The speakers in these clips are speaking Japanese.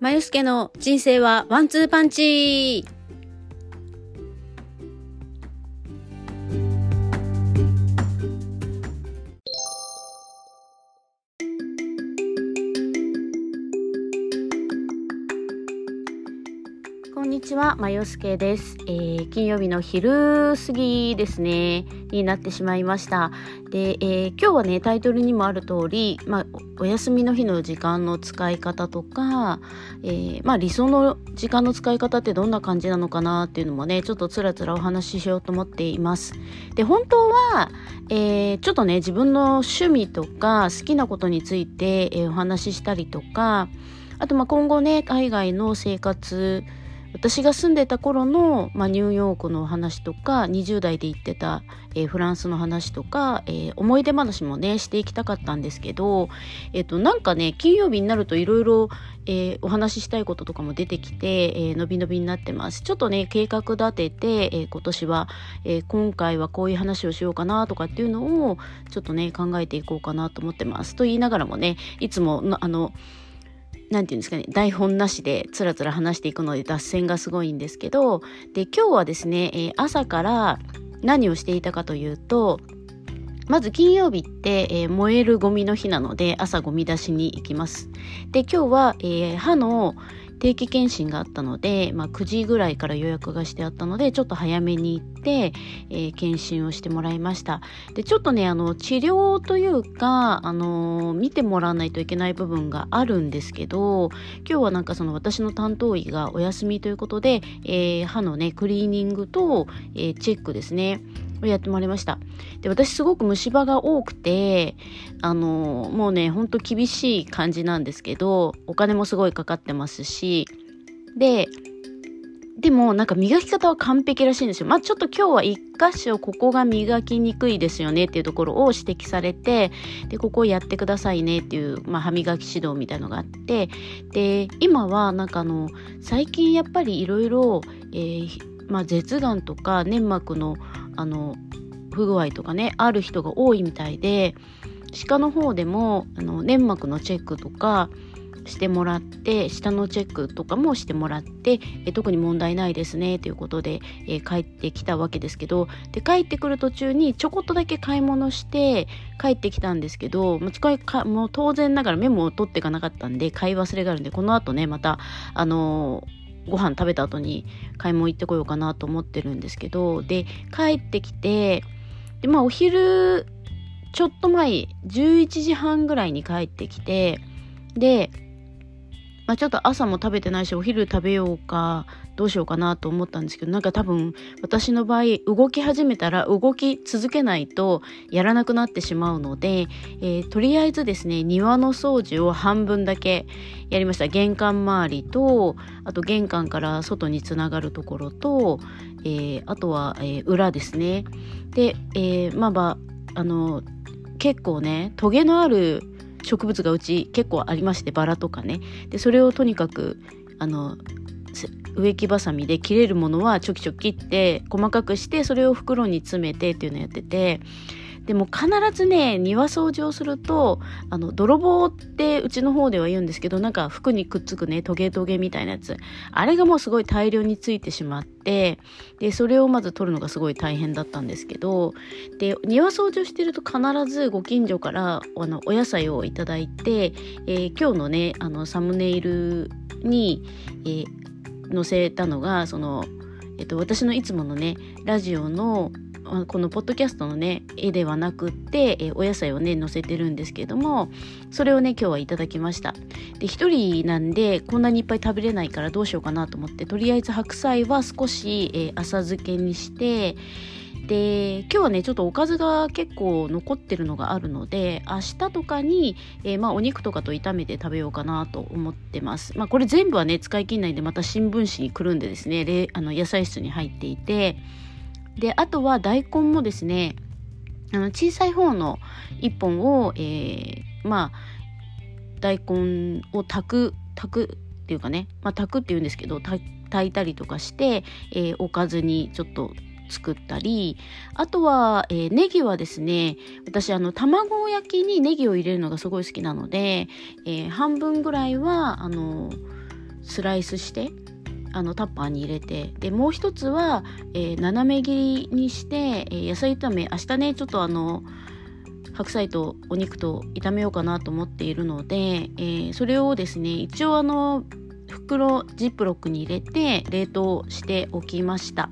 まゆすけの人生はワンツーパンチ。まよすけです、えー金曜日の昼過ぎですね、になってしまいました。で、えー今日はね、タイトルにもある通り、まあ、おお休みの日の時間の使い方とか、えーまあ、理想の時間の使い方ってどんな感じなのかなっていうのもね、ちょっとつらつらお話ししようと思っています。で、本当は、えーちょっとね、自分の趣味とか好きなことについて、えーお話ししたりとか、あとまあ今後ね、海外の生活、私が住んでた頃の、まあ、ニューヨークの話とか20代で行ってた、えーフランスの話とか、えー思い出話もねしていきたかったんですけど、えっとなんかね金曜日になるといろいろお話ししたいこととかも出てきて、えー、のびのびになってます。ちょっとね計画立てて、えー今年は、えー今回はこういう話をしようかなとかっていうのをちょっとね考えていこうかなと思ってます。と言いながらもねいつもあの何て言うんですかね、台本なしでつらつら話していくので脱線がすごいんですけど、で、今日はですね、えー朝から何をしていたかというと、まず金曜日って、えー燃えるゴミの日なので朝ゴミ出しに行きます。で、今日は、えー歯の定期検診があったので、まあ、9時ぐらいから予約がしてあったので、ちょっと早めに行って、えー検診をしてもらいました。で、ちょっとね、あの、治療というか、あの、見てもらわないといけない部分があるんですけど、今日はなんかその私の担当医がお休みということで、えー歯のね、クリーニングと、えチェックですね、をやってもらいました。で、私すごく虫歯が多くて、あの、もうね、ほんと厳しい感じなんですけど、お金もすごいかかってますし、で、でもなんか磨き方は完璧らしいんですよ。まあちょっと今日は一箇所ここが磨きにくいですよねっていうところを指摘されて、で、ここをやってくださいねっていう、まあ歯磨き指導みたいのがあって、で、今はなんかあの、最近やっぱりいろいろ、まあ舌がんとか粘膜のあの、不具合とかね、ある人が多いみたいで、歯科の方でもあの粘膜のチェックとかしてもらって下のチェックとかもしてもらってえ特に問題ないですねということで、え帰ってきたわけですけどで帰ってくる途中にちょこっとだけ買い物して帰ってきたんですけどもう使いかもう当然ながらメモを取っていかなかったんで買い忘れがあるんでこの後ねまたあのーご飯食べた後に買い物行ってこようかなと思ってるんですけどで帰ってきてでまあお昼ちょっと前11時半ぐらいに帰ってきてで、まあ、ちょっと朝も食べてないしお昼食べようかどうしようかなと思ったんですけどなんか多分私の場合動き始めたら動き続けないとやらなくなってしまうので、えーとりあえずですね庭の掃除を半分だけやりました。玄関周りとあと玄関から外につながるところと、えーあとは、えー裏ですね。で、えまあまああの結構ねトゲのある植物がうち結構ありましてバラとかね。でそれをとにかくあの植木ばさみで切れるものはちょきちょき切って細かくしてそれを袋に詰めてっていうのをやっててでも必ずね庭掃除をするとあの泥棒ってうちの方では言うんですけどなんか服にくっつくねトゲトゲみたいなやつ。あれがもうすごい大量についてしまってでそれをまず取るのがすごい大変だったんですけどで庭掃除をしてると必ずご近所からあのお野菜をいただいて、えー今日のねあのサムネイルに、えー載せたのがその、えっと、私のいつものねラジオのこのポッドキャストのね絵ではなくって、えお野菜をね載せてるんですけどもそれをね今日はいただきました。で一人なんでこんなにいっぱい食べれないからどうしようかなと思ってとりあえず白菜は少し、え浅漬けにしてで今日はねちょっとおかずが結構残ってるのがあるので明日とかに、えーまあ、お肉とかと炒めて食べようかなと思ってます。まあこれ全部はね使い切んないんでまた新聞紙にくるんでですねあの野菜室に入っていてであとは大根もですねあの小さい方の1本を、えーまあ大根を炊く炊くっていうかね、まあ、炊くっていうんですけど炊いたりとかして、えーおかずにちょっと作ったりあとは、えーネギはですね私あの卵焼きにネギを入れるのがすごい好きなので、えー半分ぐらいはあのスライスしてあのタッパーに入れてでもう一つは、えー、斜め切りにして、えー、野菜炒め明日ねちょっとあの白菜とお肉と炒めようかなと思っているので、えー、それをですね一応あの袋ジップロックに入れて冷凍しておきました。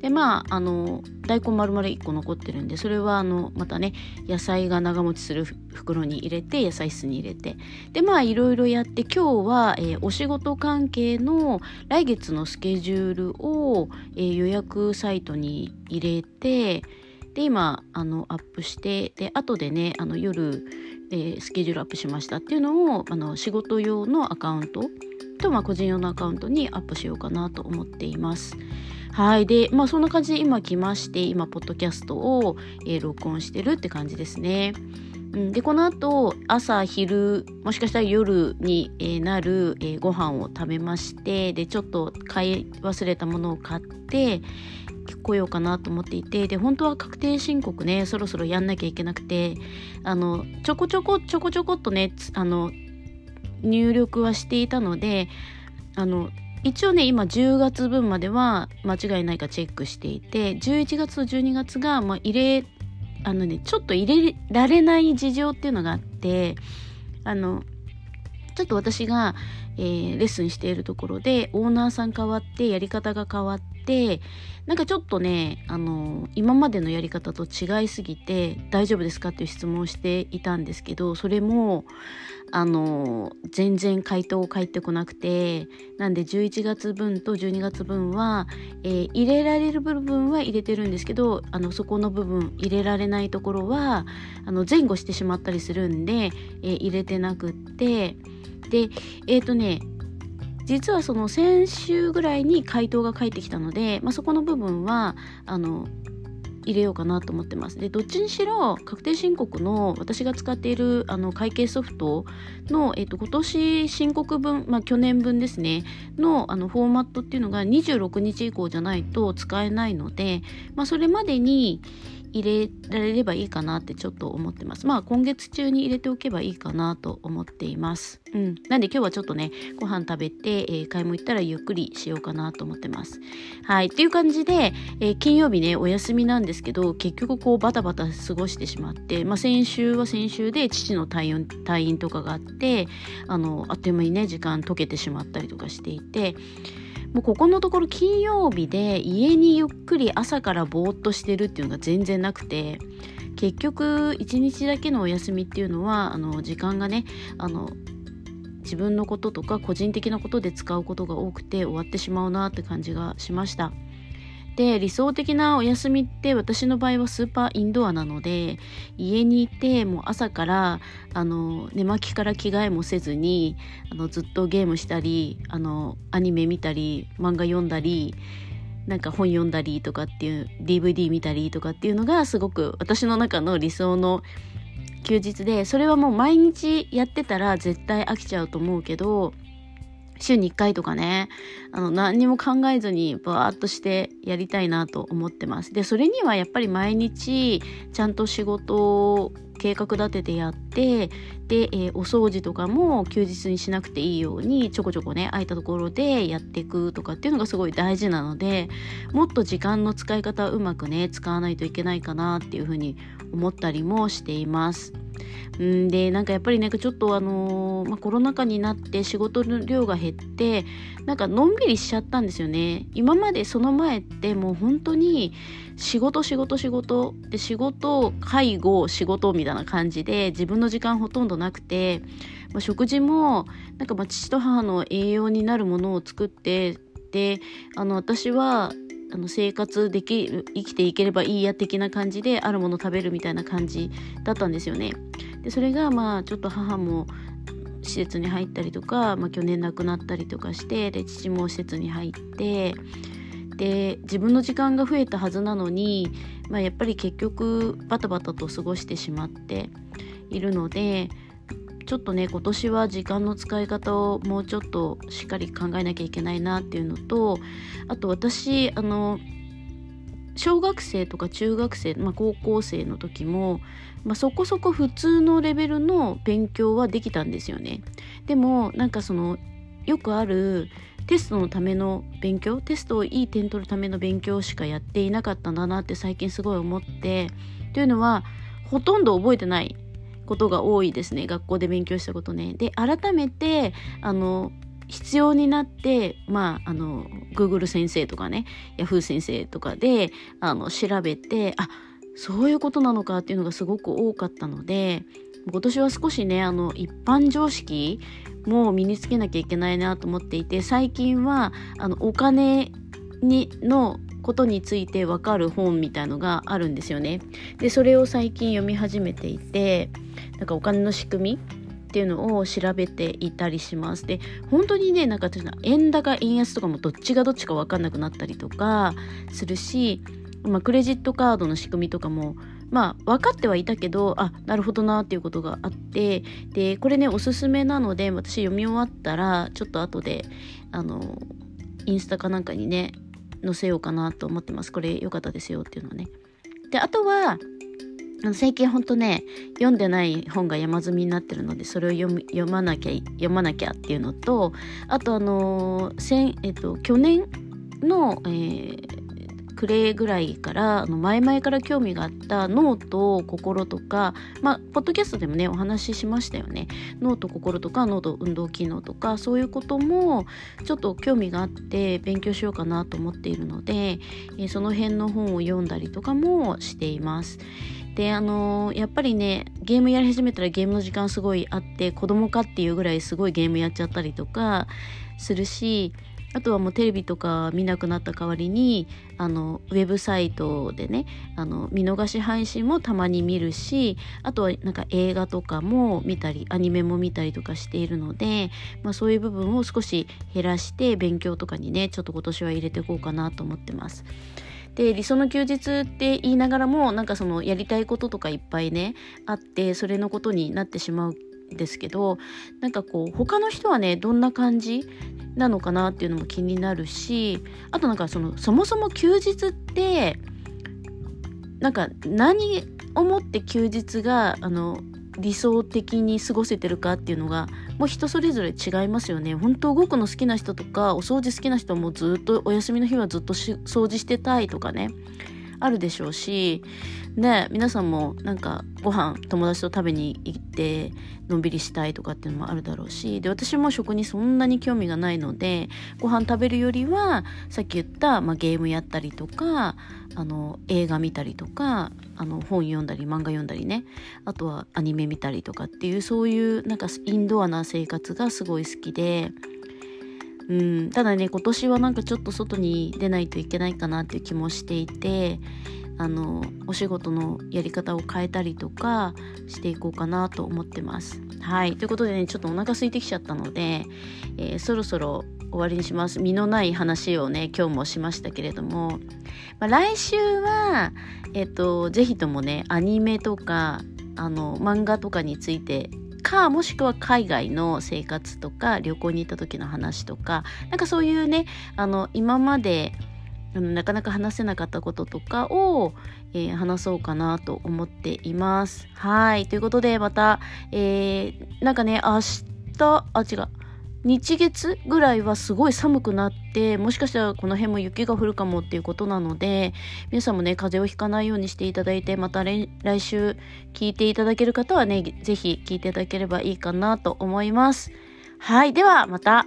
でまああの大根丸々1個残ってるんでそれはあのまたね野菜が長持ちする袋に入れて野菜室に入れてでまあいろいろやって今日は、えー、お仕事関係の来月のスケジュールを、えー、予約サイトに入れてで今あのアップしてで後でねあの夜、えー、スケジュールアップしましたっていうのをあの仕事用のアカウントと、まあ、個人用のアカウントにアップしようかなと思っています。はい。で、まあそんな感じで今来まして、今、ポッドキャストを、えー、録音してるって感じですね。うん、で、この後、朝、昼、もしかしたら夜に、えー、なる、えー、ご飯を食べまして、で、ちょっと買い忘れたものを買って、来ようかなと思っていてで本当は確定申告ねそろそろやんなきゃいけなくてあのちょこちょこちょこちょこっとねあの入力はしていたのであの一応ね今10月分までは間違いないかチェックしていて11月と12月が、まあ、入れあのねちょっと入れられない事情っていうのがあってあのちょっと私が、えー、レッスンしているところでオーナーさん変わってやり方が変わってなんかちょっとねあの今までのやり方と違いすぎて大丈夫ですかっていう質問をしていたんですけどそれもあの全然回答返ってこなくてなんで11月分と12月分は、えー、入れられる部分は入れてるんですけどあのそこの部分入れられないところはあの前後してしまったりするんで、えー、入れてなくってでえっ、ー、とね実はその先週ぐらいに回答が返ってきたので、まあ、そこの部分はあの入れようかなと思ってます。でどっちにしろ確定申告の私が使っているあの会計ソフトの、えっと、今年申告分、まあ、去年分ですねのあのフォーマットっていうのが26日以降じゃないと使えないので、まあ、それまでに入れられればいいかなってちょっと思ってます。まあ今月中に入れておけばいいかなと思っています。うん。なんで今日はちょっとね、ご飯食べて、えー、買い物行ったらゆっくりしようかなと思ってます。はい。っていう感じで、えー、金曜日ね、お休みなんですけど、結局こうバタバタ過ごしてしまって、まあ先週は先週で父の退院退院とかがあって、あの、あっという間にね、時間解けてしまったりとかしていて、もうここのところ金曜日で家にゆっくり朝からぼーっとしてるっていうのが全然なくて結局一日だけのお休みっていうのはあの時間がねあの自分のこととか個人的なことで使うことが多くて終わってしまうなって感じがしました。で理想的なお休みって私の場合はスーパーインドアなので家にいてもう朝からあの寝巻きから着替えもせずにあのずっとゲームしたりあのアニメ見たり漫画読んだりなんか本読んだりとかっていう DVD 見たりとかっていうのがすごく私の中の理想の休日でそれはもう毎日やってたら絶対飽きちゃうと思うけど週に1回とかね、あの、何にも考えずにバーっとしてやりたいなと思ってます。で、それにはやっぱり毎日、ちゃんと仕事を計画立ててやって、で、えー、お掃除とかも休日にしなくていいように、ちょこちょこね、空いたところでやっていくとかっていうのがすごい大事なので、もっと時間の使い方をうまくね、使わないといけないかなっていうふうに思ったりもしています。んでなんかやっぱりなんかちょっとあのー、まあ、コロナ禍になって仕事の量が減ってなんかのんびりしちゃったんですよね今までその前ってもう本当に仕事仕事仕事で仕事介護仕事みたいな感じで自分の時間ほとんどなくて、まあ、食事もなんかまあ父と母の栄養になるものを作ってであの私はあの生活できる生きていければいいや的な感じであるもの食べるみたいな感じだったんですよね。でそれがまあちょっと母も施設に入ったりとか、まあ、去年亡くなったりとかしてで父も施設に入ってで自分の時間が増えたはずなのに、まあ、やっぱり結局バタバタと過ごしてしまっているのでちょっとね今年は時間の使い方をもうちょっとしっかり考えなきゃいけないなっていうのとあと私あの小学生とか中学生、まあ、高校生の時も、まあ、そこそこ普通のレベルの勉強はできたんですよね。でもなんかそのよくあるテストのための勉強テストをいい点取るための勉強しかやっていなかったんだなって最近すごい思ってというのはほとんど覚えてないことが多いですね学校で勉強したことね。で改めてあの必要になってまああの Google 先生とかね Yahoo 先生とかであの調べてあそういうことなのかっていうのがすごく多かったので今年は少しねあの一般常識も身につけなきゃいけないなと思っていて最近はあのお金にのことについてわかる本みたいのがあるんですよね。でそれを最近読み始めていてなんかお金の仕組みっていうのを調べていたりします。で本当にねなんか私の円高円安とかもどっちがどっちか分かんなくなったりとかするし、まあ、クレジットカードの仕組みとかもまあ分かってはいたけどあなるほどなっていうことがあってでこれねおすすめなので私読み終わったらちょっと後であのインスタかなんかにね載せようかなと思ってますこれ良かったですよっていうのねであとは最近ほんとね読んでない本が山積みになってるのでそれを読読まなきゃ読まなきゃっていうのとあとあの先、えっと、去年の、えー、暮れぐらいからあの前々から興味があった脳と心とかまあポッドキャストでもねお話ししましたよね脳と心とか脳と運動機能とかそういうこともちょっと興味があって勉強しようかなと思っているので、えー、その辺の本を読んだりとかもしています。であのー、やっぱりねゲームやり始めたらゲームの時間すごいあって子供かっていうぐらいすごいゲームやっちゃったりとかするしあとはもうテレビとか見なくなった代わりにあのウェブサイトでねあの見逃し配信もたまに見るしあとはなんか映画とかも見たりアニメも見たりとかしているので、まあ、そういう部分を少し減らして勉強とかにねちょっと今年は入れていこうかなと思ってます。で理想の休日って言いながらもなんかそのやりたいこととかいっぱいねあってそれのことになってしまうんですけどなんかこう他の人はねどんな感じなのかなっていうのも気になるしあとなんかそのそもそも休日ってなんか何をもって休日があの理想的に過ごせてるかっていうのがもう人それぞれ違いますよね。本当動くの好きな人とかお掃除好きな人もずっとお休みの日はずっと掃除してたいとかね。あるでしょうしね皆さんもなんかご飯友達と食べに行ってのんびりしたいとかっていうのもあるだろうしで私も食にそんなに興味がないのでご飯食べるよりはさっき言った、まあ、ゲームやったりとかあの映画見たりとかあの本読んだり漫画読んだりねあとはアニメ見たりとかっていうそういうなんかインドアな生活がすごい好きで。うん、ただね今年はなんかちょっと外に出ないといけないかなっていう気もしていてあのお仕事のやり方を変えたりとかしていこうかなと思ってます。はい。ということでねちょっとお腹空いてきちゃったので、えー、そろそろ終わりにします。身のない話をね今日もしましたけれども、まあ、来週はえっ、ー、と是非ともねアニメとかあの漫画とかについてかもしくは海外の生活とか旅行に行った時の話とかなんかそういうねあの今までなかなか話せなかったこととかを、えー、話そうかなと思っています。はい。ということで、また、えー、なんかね、明日、あ、違う。日月ぐらいはすごい寒くなってもしかしたらこの辺も雪が降るかもっていうことなので皆さんもね風邪をひかないようにしていただいてまた来週聞いていただける方はね是非聞いていただければいいかなと思います。はいではまた。